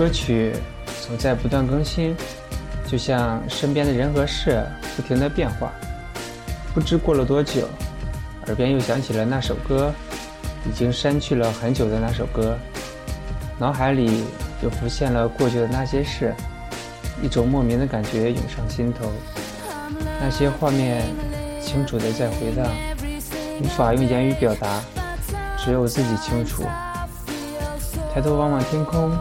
歌曲总在不断更新，就像身边的人和事不停的变化。不知过了多久，耳边又响起了那首歌，已经删去了很久的那首歌，脑海里又浮现了过去的那些事，一种莫名的感觉涌上心头。那些画面清楚的在回荡，无法用言语表达，只有自己清楚。抬头望望天空，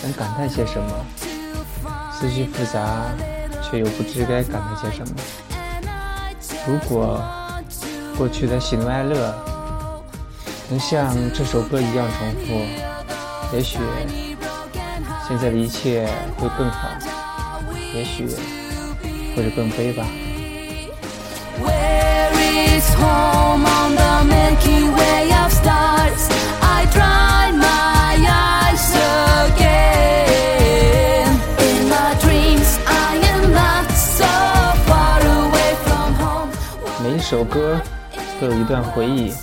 想感叹些什么，思绪复杂，却又不知该感叹些什么。如果过去的喜怒哀乐能像这首歌一样重复，也许现在的一切会更好，也许或者更悲吧。一首歌都有一段回忆，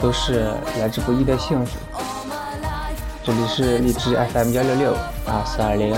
都是来之不易的幸福。这里是荔枝 FM 幺六六二四二零。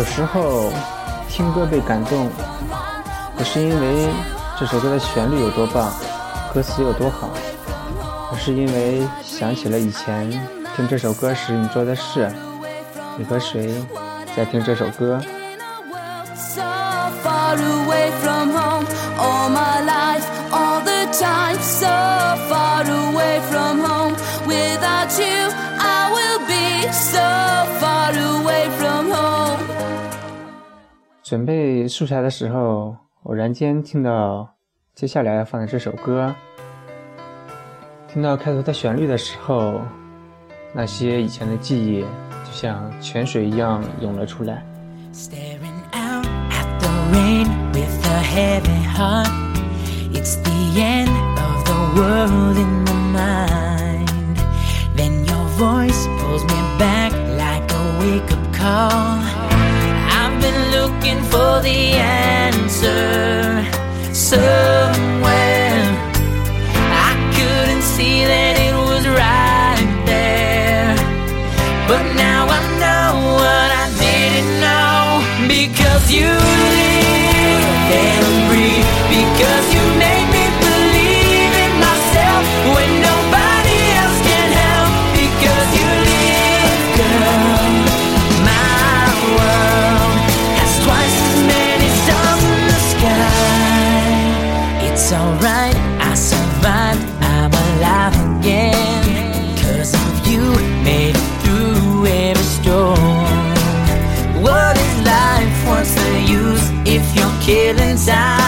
有时候听歌被感动，不是因为这首歌的旋律有多棒，歌词有多好，而是因为想起了以前听这首歌时你做的事，你和谁在听这首歌。准备素材的时候，偶然间听到接下来要放的这首歌，听到开头的旋律的时候，那些以前的记忆就像泉水一样涌了出来。World in my mind. Then your voice pulls me back like a wake up call. Looking for the answer killing time.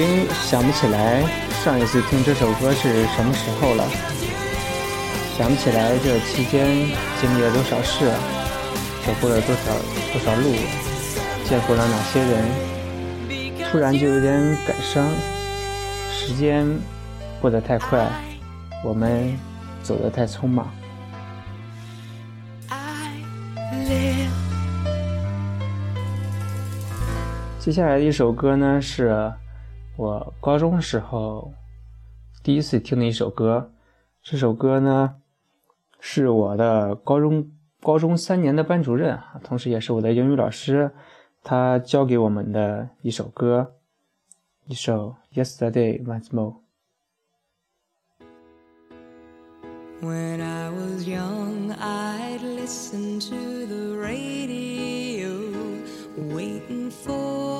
经想不起来上一次听这首歌是什么时候了，想不起来这期间经历了多少事，走过了多少多少路，见过了哪些人，突然就有点感伤。时间过得太快，我们走得太匆忙。接下来的一首歌呢，是我高中时候第一次听的一首歌。这首歌呢，是我的高中高中三年的班主任，同时也是我的英语老师，他教给我们的一首歌，一首《Yesterday Once More》。When I was young, I'd listen to the radio, waiting for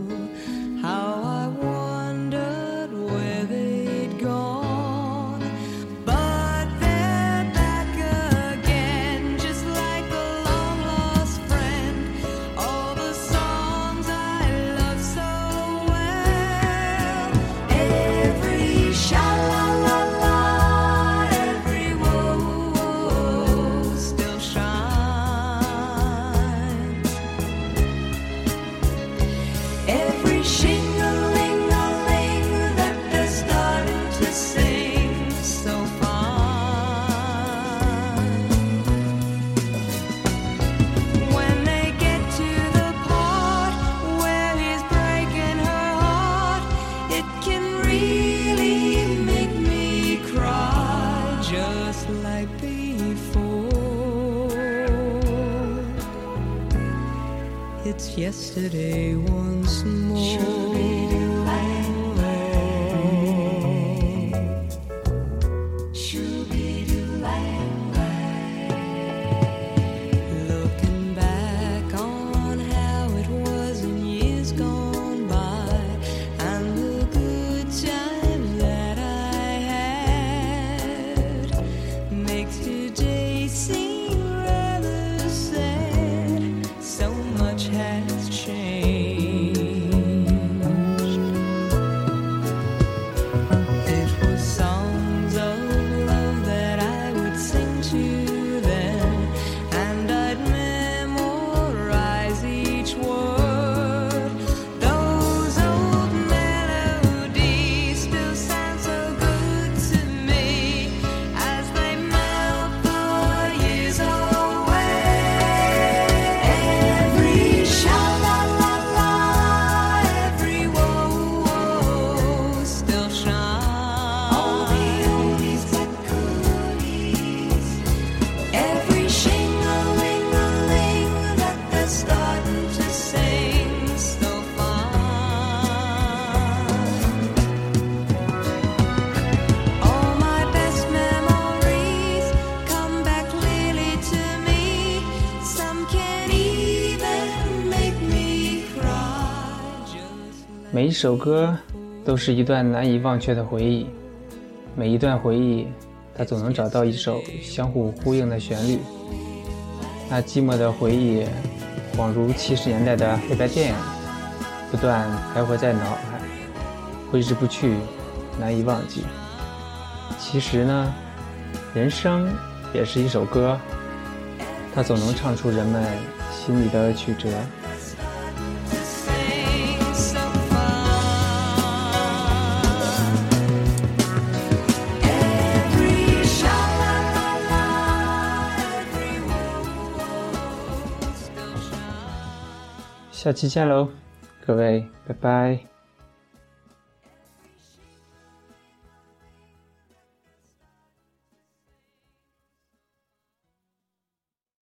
It's yesterday once more. 一首歌都是一段难以忘却的回忆，每一段回忆，它总能找到一首相互呼应的旋律。那寂寞的回忆，恍如七十年代的黑白电影，不断徘徊在脑海，挥之不去，难以忘记。其实呢，人生也是一首歌，它总能唱出人们心里的曲折。下期见喽，各位，拜拜。